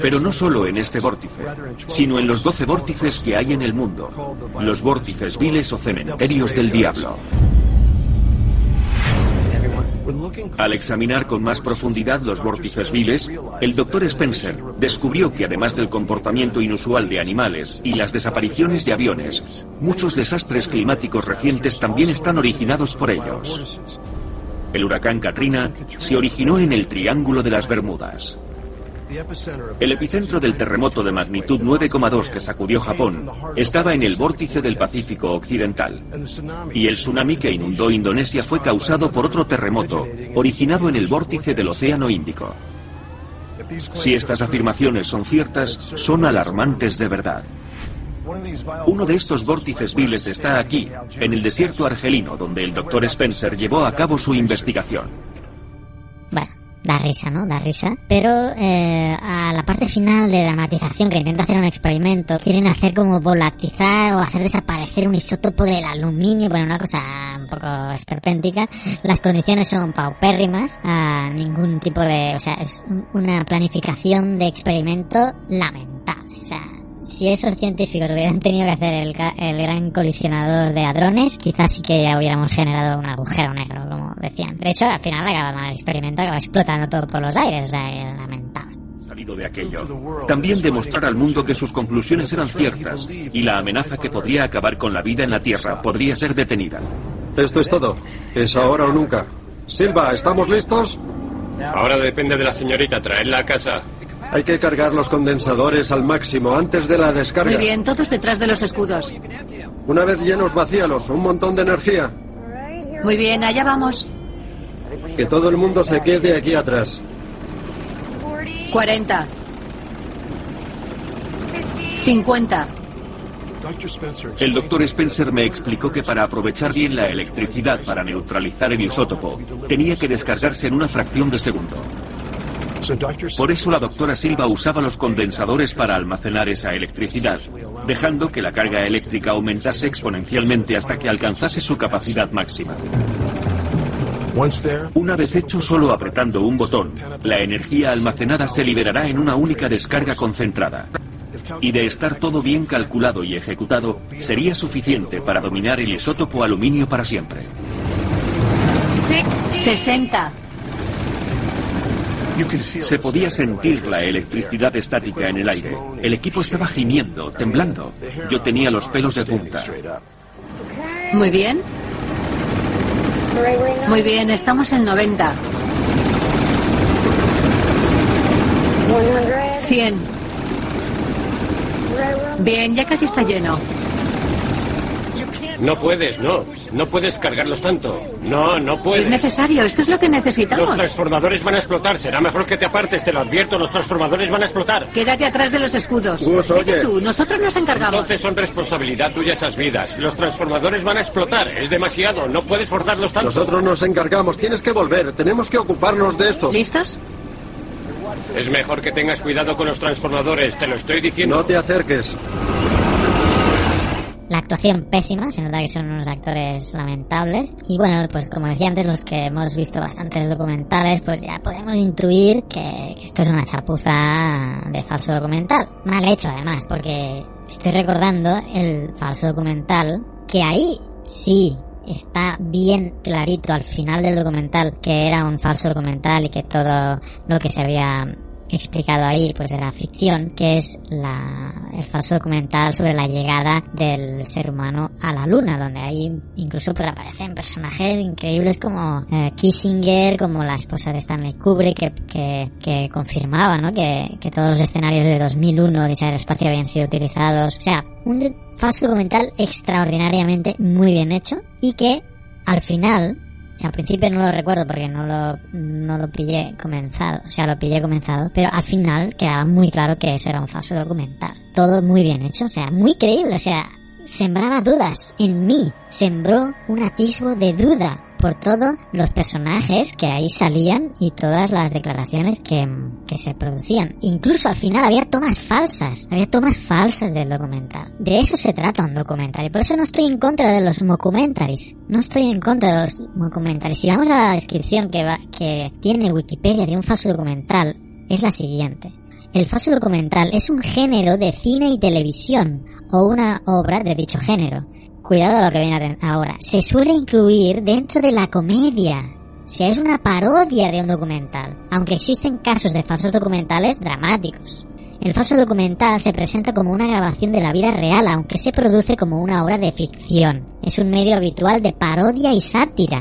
Pero no solo en este vórtice, sino en los doce vórtices que hay en el mundo, los vórtices viles o cementerios del diablo. Al examinar con más profundidad los vórtices viles, el doctor Spencer descubrió que además del comportamiento inusual de animales y las desapariciones de aviones, muchos desastres climáticos recientes también están originados por ellos. El huracán Katrina se originó en el Triángulo de las Bermudas. El epicentro del terremoto de magnitud 9,2 que sacudió Japón estaba en el vórtice del Pacífico Occidental. Y el tsunami que inundó Indonesia fue causado por otro terremoto, originado en el vórtice del Océano Índico. Si estas afirmaciones son ciertas, son alarmantes de verdad. Uno de estos vórtices viles está aquí, en el desierto argelino, donde el doctor Spencer llevó a cabo su investigación. Bueno, da risa, ¿no? Da risa. Pero eh, a la parte final de dramatización que intenta hacer un experimento, quieren hacer como volatizar o hacer desaparecer un isótopo del aluminio, bueno, una cosa un poco esperpéntica. Las condiciones son paupérrimas, a ningún tipo de... O sea, es una planificación de experimento lamentable. Si esos científicos hubieran tenido que hacer el, el, gran colisionador de hadrones, quizás sí que ya hubiéramos generado un agujero negro, como decían. De hecho, al final acaba mal el experimento, acaba explotando todo por los aires, o sea, lamentable. Salido de aquello. También demostrar al mundo que sus conclusiones eran ciertas y la amenaza que podría acabar con la vida en la Tierra podría ser detenida. Esto es todo. Es ahora o nunca. Silva, ¿estamos listos? Ahora depende de la señorita traerla a casa. Hay que cargar los condensadores al máximo antes de la descarga. Muy bien, todos detrás de los escudos. Una vez llenos, vacíalos. Un montón de energía. Muy bien, allá vamos. Que todo el mundo se quede aquí atrás. 40. 50. El doctor Spencer me explicó que para aprovechar bien la electricidad para neutralizar el isótopo, tenía que descargarse en una fracción de segundo. Por eso la doctora Silva usaba los condensadores para almacenar esa electricidad, dejando que la carga eléctrica aumentase exponencialmente hasta que alcanzase su capacidad máxima. Una vez hecho solo apretando un botón, la energía almacenada se liberará en una única descarga concentrada. Y de estar todo bien calculado y ejecutado, sería suficiente para dominar el isótopo aluminio para siempre. 60. Se podía sentir la electricidad estática en el aire. El equipo estaba gimiendo, temblando. Yo tenía los pelos de punta. Muy bien. Muy bien, estamos en 90. 100. Bien, ya casi está lleno. No puedes, no. No puedes cargarlos tanto. No, no puedes. Es necesario, esto es lo que necesitamos. Los transformadores van a explotar. Será mejor que te apartes, te lo advierto. Los transformadores van a explotar. Quédate atrás de los escudos. Gus, Vete tú, nosotros nos encargamos. Entonces son responsabilidad tuya esas vidas. Los transformadores van a explotar. Es demasiado. No puedes forzarlos tanto. Nosotros nos encargamos. Tienes que volver. Tenemos que ocuparnos de esto. ¿Listos? Es mejor que tengas cuidado con los transformadores. Te lo estoy diciendo. No te acerques. Actuación pésima, se nota que son unos actores lamentables. Y bueno, pues como decía antes, los que hemos visto bastantes documentales, pues ya podemos intuir que esto es una chapuza de falso documental. Mal hecho además, porque estoy recordando el falso documental, que ahí sí está bien clarito al final del documental que era un falso documental y que todo lo que se había explicado ahí, pues de la ficción, que es la, el falso documental sobre la llegada del ser humano a la luna, donde ahí incluso pues aparecen personajes increíbles como eh, Kissinger, como la esposa de Stanley Kubrick, que, que, que confirmaba, ¿no? Que, que todos los escenarios de 2001 de ese espacio habían sido utilizados. O sea, un falso documental extraordinariamente muy bien hecho y que al final al principio no lo recuerdo porque no lo, no lo pillé comenzado, o sea, lo pillé comenzado, pero al final quedaba muy claro que eso era un falso documental. Todo muy bien hecho, o sea, muy creíble, o sea, sembraba dudas en mí, sembró un atisbo de duda por todos los personajes que ahí salían y todas las declaraciones que, que, se producían. Incluso al final había tomas falsas, había tomas falsas del documental. De eso se trata un documental y por eso no estoy en contra de los documentaries. No estoy en contra de los documentaries. Si vamos a la descripción que, va, que tiene Wikipedia de un falso documental, es la siguiente. El falso documental es un género de cine y televisión o una obra de dicho género cuidado lo que viene ahora, se suele incluir dentro de la comedia. O sea, es una parodia de un documental, aunque existen casos de falsos documentales dramáticos. El falso documental se presenta como una grabación de la vida real, aunque se produce como una obra de ficción. Es un medio habitual de parodia y sátira.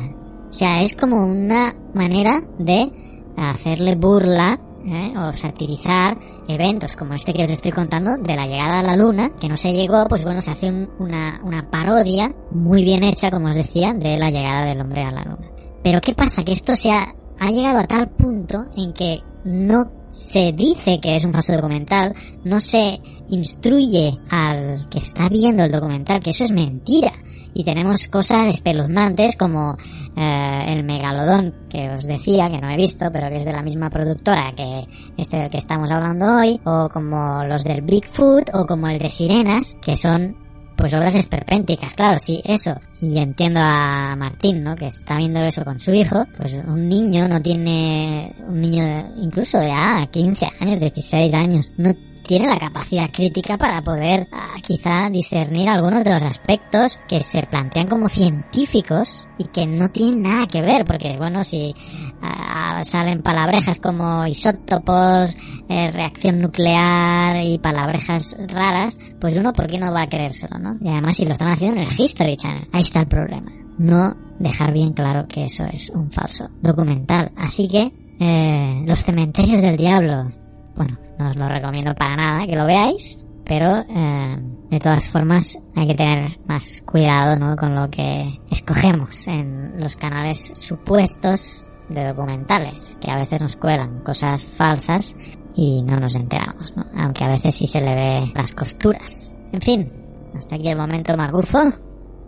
O sea, es como una manera de hacerle burla ¿eh? o satirizar eventos como este que os estoy contando de la llegada a la luna, que no se llegó, pues bueno, se hace una, una parodia muy bien hecha, como os decía, de la llegada del hombre a la luna. Pero ¿qué pasa? Que esto se ha, ha llegado a tal punto en que no se dice que es un falso documental, no se instruye al que está viendo el documental que eso es mentira. Y tenemos cosas espeluznantes como eh, el megalodón que os decía, que no he visto, pero que es de la misma productora que este del que estamos hablando hoy, o como los del Bigfoot, o como el de Sirenas, que son pues obras esperpénticas, claro, sí, eso. Y entiendo a Martín, ¿no? Que está viendo eso con su hijo. Pues un niño no tiene, un niño incluso de ah, 15 años, 16 años, no tiene la capacidad crítica para poder ah, quizá discernir algunos de los aspectos que se plantean como científicos y que no tienen nada que ver, porque bueno, si ah, salen palabrejas como isótopos, eh, reacción nuclear y palabrejas raras, pues uno, ¿por qué no va a creérselo, no? Y además si lo están haciendo en el History Channel, ahí está el problema. No dejar bien claro que eso es un falso documental. Así que, eh, los cementerios del diablo, bueno, no os lo recomiendo para nada que lo veáis, pero eh, de todas formas hay que tener más cuidado ¿no? con lo que escogemos en los canales supuestos de documentales, que a veces nos cuelan cosas falsas y no nos enteramos, ¿no? aunque a veces sí se le ve las costuras. En fin, hasta aquí el momento magufo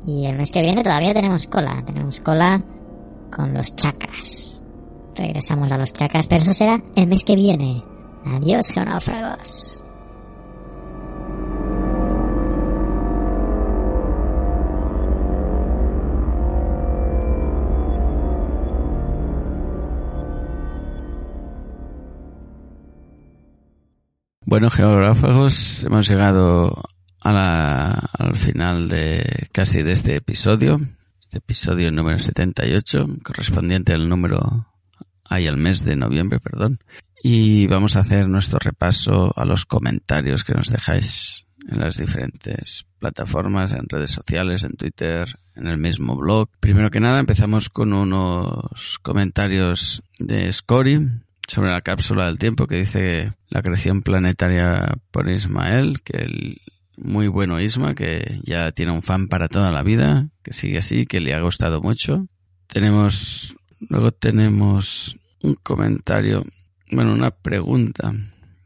y el mes que viene todavía tenemos cola, tenemos cola con los chakras. Regresamos a los chakras, pero eso será el mes que viene. Adiós, geonáufragos. Bueno, geógrafos, hemos llegado a la, al final de casi de este episodio, este episodio número 78, correspondiente al número, ay, al mes de noviembre, perdón. Y vamos a hacer nuestro repaso a los comentarios que nos dejáis en las diferentes plataformas, en redes sociales, en Twitter, en el mismo blog. Primero que nada empezamos con unos comentarios de Scori, sobre la cápsula del tiempo que dice la creación planetaria por Ismael, que el muy bueno Isma, que ya tiene un fan para toda la vida, que sigue así, que le ha gustado mucho. Tenemos, luego tenemos un comentario, bueno, una pregunta,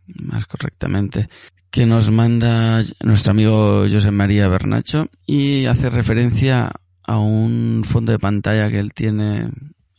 más correctamente, que nos manda nuestro amigo José María Bernacho y hace referencia a un fondo de pantalla que él tiene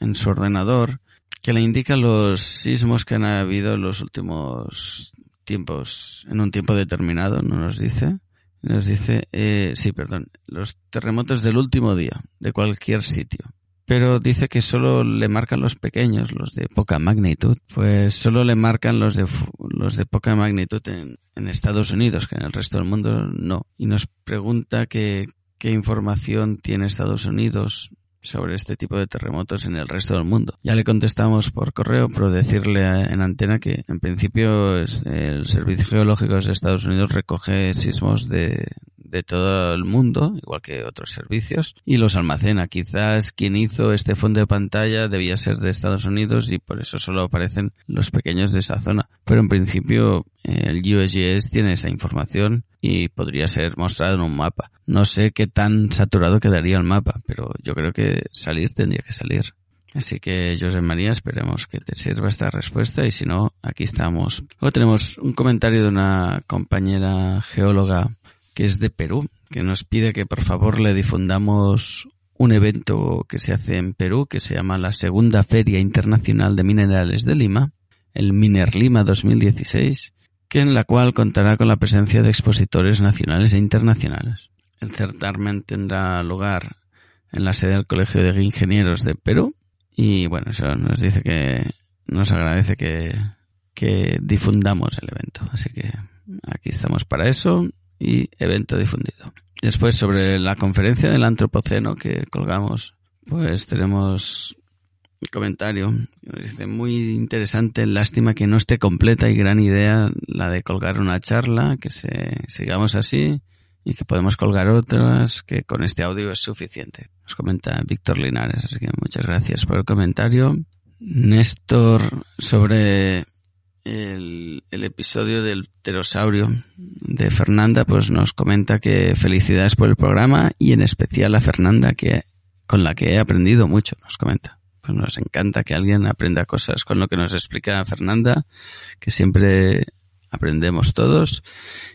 en su ordenador que le indica los sismos que han habido en los últimos tiempos, en un tiempo determinado, no nos dice. Nos dice, eh, sí, perdón, los terremotos del último día, de cualquier sitio. Pero dice que solo le marcan los pequeños, los de poca magnitud. Pues solo le marcan los de, los de poca magnitud en, Estados Unidos, que en el resto del mundo no. Y nos pregunta qué información tiene Estados Unidos sobre este tipo de terremotos en el resto del mundo. Ya le contestamos por correo, pero decirle en antena que en principio el Servicio Geológico de Estados Unidos recoge sismos de, de todo el mundo, igual que otros servicios, y los almacena. Quizás quien hizo este fondo de pantalla debía ser de Estados Unidos y por eso solo aparecen los pequeños de esa zona. Pero en principio el USGS tiene esa información y podría ser mostrado en un mapa. No sé qué tan saturado quedaría el mapa, pero yo creo que salir tendría que salir. Así que, José María, esperemos que te sirva esta respuesta y si no, aquí estamos. Luego tenemos un comentario de una compañera geóloga que es de Perú, que nos pide que por favor le difundamos un evento que se hace en Perú que se llama la Segunda Feria Internacional de Minerales de Lima, el Miner Lima 2016, que en la cual contará con la presencia de expositores nacionales e internacionales. El certamen tendrá lugar en la sede del Colegio de Ingenieros de Perú y bueno, eso nos dice que nos agradece que, que difundamos el evento. Así que aquí estamos para eso y evento difundido. Después sobre la conferencia del antropoceno que colgamos, pues tenemos un comentario. Dice, muy interesante, lástima que no esté completa y gran idea la de colgar una charla, que se, sigamos así y que podemos colgar otras, que con este audio es suficiente. Nos comenta Víctor Linares, así que muchas gracias por el comentario. Néstor sobre el, episodio del pterosaurio de Fernanda, pues nos comenta que felicidades por el programa y en especial a Fernanda que con la que he aprendido mucho, nos comenta. Pues nos encanta que alguien aprenda cosas con lo que nos explica Fernanda, que siempre aprendemos todos.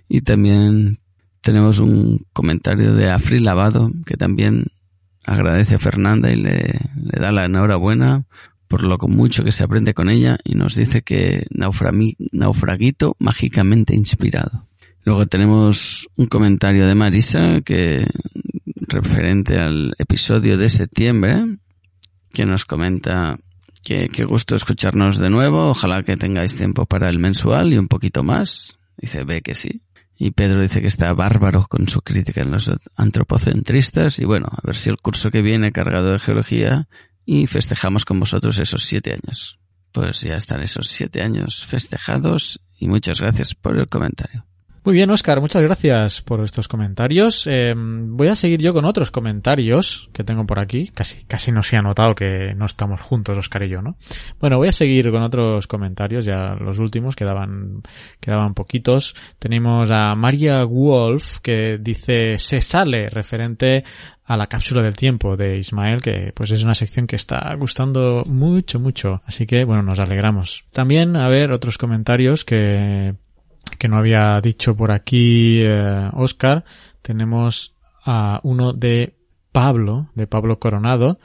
Y también tenemos un comentario de Afri Lavado, que también agradece a Fernanda y le, le da la enhorabuena por lo mucho que se aprende con ella y nos dice que naufraguito mágicamente inspirado. Luego tenemos un comentario de Marisa que referente al episodio de septiembre que nos comenta que qué gusto escucharnos de nuevo, ojalá que tengáis tiempo para el mensual y un poquito más. Dice, ve que sí. Y Pedro dice que está bárbaro con su crítica en los antropocentristas y bueno, a ver si el curso que viene cargado de geología y festejamos con vosotros esos siete años. Pues ya están esos siete años festejados y muchas gracias por el comentario. Muy bien, Oscar, muchas gracias por estos comentarios. Eh, voy a seguir yo con otros comentarios que tengo por aquí. Casi, casi no se ha notado que no estamos juntos, Oscar y yo, ¿no? Bueno, voy a seguir con otros comentarios, ya los últimos, quedaban, quedaban poquitos. Tenemos a Maria Wolf que dice, se sale referente a la cápsula del tiempo de Ismael, que pues es una sección que está gustando mucho, mucho. Así que bueno, nos alegramos. También a ver otros comentarios que, que no había dicho por aquí eh, Oscar. Tenemos a uno de Pablo, de Pablo Coronado,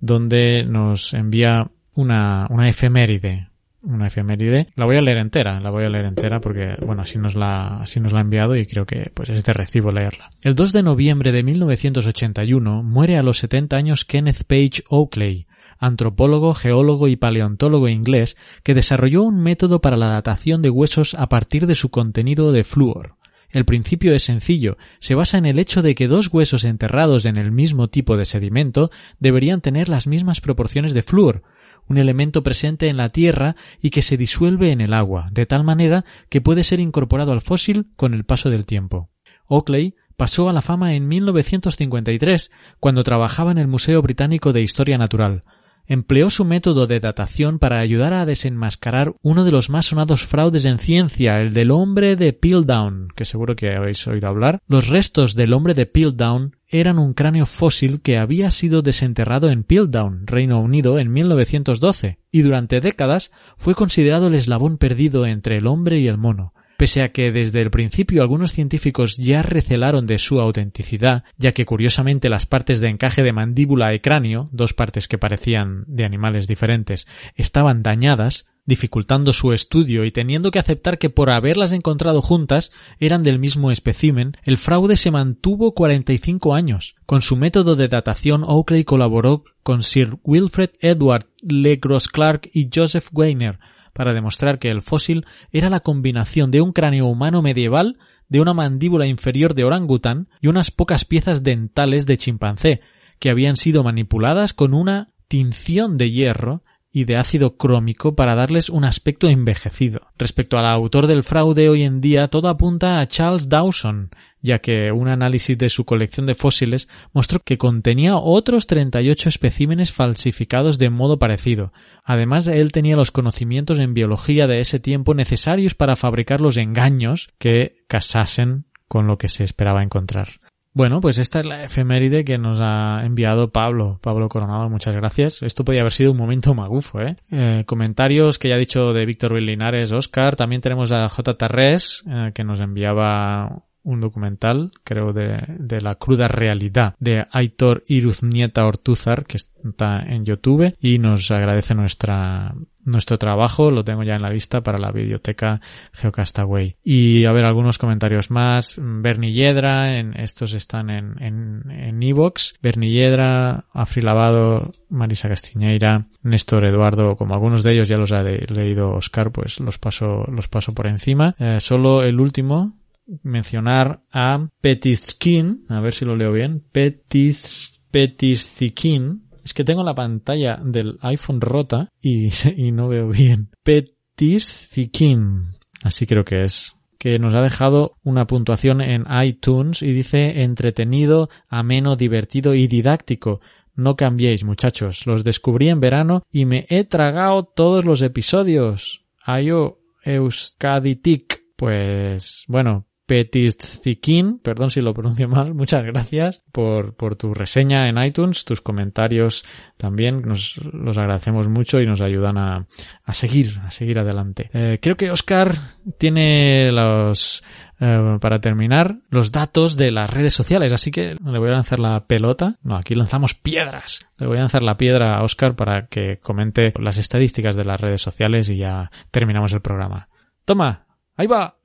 donde nos envía una, una efeméride una efeméride. La voy a leer entera, la voy a leer entera porque, bueno, así nos la, así nos la ha enviado y creo que pues es de recibo leerla. El 2 de noviembre de 1981 muere a los 70 años Kenneth Page Oakley, antropólogo, geólogo y paleontólogo inglés que desarrolló un método para la datación de huesos a partir de su contenido de flúor. El principio es sencillo, se basa en el hecho de que dos huesos enterrados en el mismo tipo de sedimento deberían tener las mismas proporciones de flúor, un elemento presente en la Tierra y que se disuelve en el agua, de tal manera que puede ser incorporado al fósil con el paso del tiempo. Oakley pasó a la fama en 1953, cuando trabajaba en el Museo Británico de Historia Natural, empleó su método de datación para ayudar a desenmascarar uno de los más sonados fraudes en ciencia, el del hombre de Piltdown, que seguro que habéis oído hablar. Los restos del hombre de Piltdown eran un cráneo fósil que había sido desenterrado en Piltdown, Reino Unido, en 1912, y durante décadas fue considerado el eslabón perdido entre el hombre y el mono. Pese a que desde el principio algunos científicos ya recelaron de su autenticidad, ya que curiosamente las partes de encaje de mandíbula y cráneo, dos partes que parecían de animales diferentes, estaban dañadas, dificultando su estudio y teniendo que aceptar que por haberlas encontrado juntas eran del mismo espécimen, el fraude se mantuvo 45 años. Con su método de datación, Oakley colaboró con Sir Wilfred Edward Legros Clark y Joseph Weiner, para demostrar que el fósil era la combinación de un cráneo humano medieval, de una mandíbula inferior de orangután y unas pocas piezas dentales de chimpancé, que habían sido manipuladas con una tinción de hierro y de ácido crómico para darles un aspecto envejecido. Respecto al autor del fraude hoy en día, todo apunta a Charles Dawson, ya que un análisis de su colección de fósiles mostró que contenía otros 38 especímenes falsificados de modo parecido. Además, él tenía los conocimientos en biología de ese tiempo necesarios para fabricar los engaños que casasen con lo que se esperaba encontrar. Bueno, pues esta es la efeméride que nos ha enviado Pablo. Pablo Coronado, muchas gracias. Esto podía haber sido un momento magufo, ¿eh? eh comentarios que ya ha dicho de Víctor Linares, Oscar. También tenemos a J. Tarrés, eh, que nos enviaba un documental, creo, de, de, la cruda realidad de Aitor Iruznieta Ortúzar, que está en YouTube, y nos agradece nuestra, nuestro trabajo, lo tengo ya en la vista para la biblioteca Geocastaway. Y a ver, algunos comentarios más. Bernie Yedra, en, estos están en, en, en Evox. Bernie Yedra, Afri Lavado, Marisa Castiñeira, Néstor Eduardo, como algunos de ellos ya los ha leído Oscar, pues los paso, los paso por encima. Eh, solo el último, mencionar a Petizkin, a ver si lo leo bien, Petis, Petizkin, es que tengo la pantalla del iPhone rota y, no veo bien. Petizkin, así creo que es que nos ha dejado una puntuación en iTunes y dice entretenido, ameno, divertido y didáctico. No cambiéis, muchachos. Los descubrí en verano y me he tragado todos los episodios. Ayo Euskaditik. Pues bueno, Petizzikin, perdón si lo pronuncio mal, muchas gracias por, tu reseña en iTunes, tus comentarios también, nos los agradecemos mucho y nos ayudan a, a seguir, a seguir adelante. Eh, creo que Oscar tiene los, eh, para terminar, los datos de las redes sociales, así que le voy a lanzar la pelota, no, aquí lanzamos piedras, le voy a lanzar la piedra a Oscar para que comente las estadísticas de las redes sociales y ya terminamos el programa. Toma, ahí va.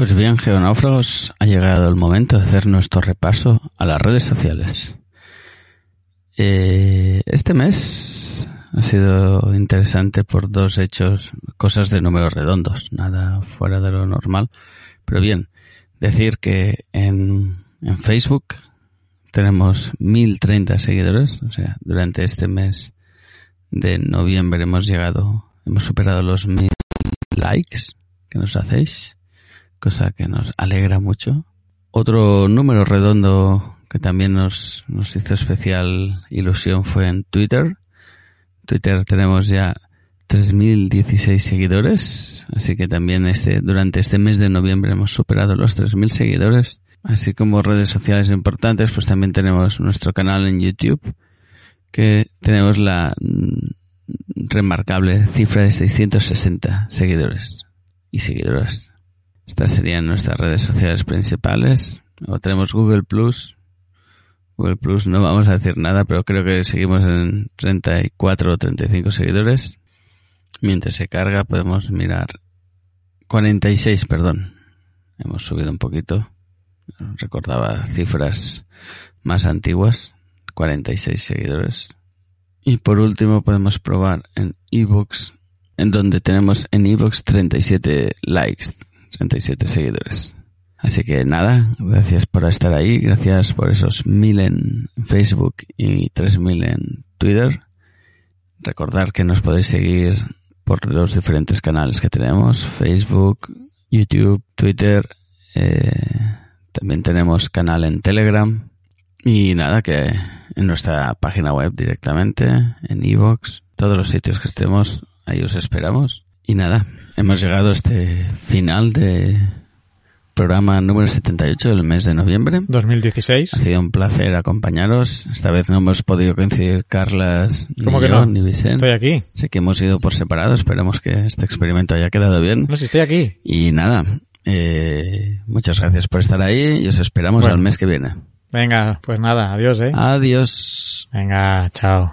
Pues bien, geonáufragos, ha llegado el momento de hacer nuestro repaso a las redes sociales. Eh, este mes ha sido interesante por dos hechos, cosas de números redondos, nada fuera de lo normal. Pero bien, decir que en, en Facebook tenemos 1030 seguidores, o sea, durante este mes de noviembre hemos llegado, hemos superado los 1000 likes que nos hacéis cosa que nos alegra mucho. Otro número redondo que también nos, nos hizo especial ilusión fue en Twitter. Twitter tenemos ya 3.016 seguidores, así que también este, durante este mes de noviembre hemos superado los 3.000 seguidores. Así como redes sociales importantes, pues también tenemos nuestro canal en YouTube, que tenemos la remarcable cifra de 660 seguidores y seguidoras. Estas serían nuestras redes sociales principales. O tenemos Google Plus. Google Plus no vamos a decir nada, pero creo que seguimos en 34 o 35 seguidores. Mientras se carga podemos mirar 46, perdón. Hemos subido un poquito. Recordaba cifras más antiguas. 46 seguidores. Y por último podemos probar en ebooks, en donde tenemos en ebooks 37 likes. 37 seguidores. Así que nada, gracias por estar ahí, gracias por esos mil en Facebook y tres mil en Twitter. Recordar que nos podéis seguir por los diferentes canales que tenemos, Facebook, YouTube, Twitter, eh, también tenemos canal en Telegram y nada, que en nuestra página web directamente, en iVoox, todos los sitios que estemos, ahí os esperamos. Y nada, hemos llegado a este final de programa número 78 del mes de noviembre. 2016. Ha sido un placer acompañaros. Esta vez no hemos podido coincidir Carlas ni ¿Cómo que yo, no? ni Vicente. Estoy aquí. Sé que hemos ido por separado. Esperemos que este experimento haya quedado bien. No, si estoy aquí. Y nada, eh, muchas gracias por estar ahí y os esperamos Bueno. al mes que viene. Venga, pues nada, adiós, eh. Adiós. Venga, chao.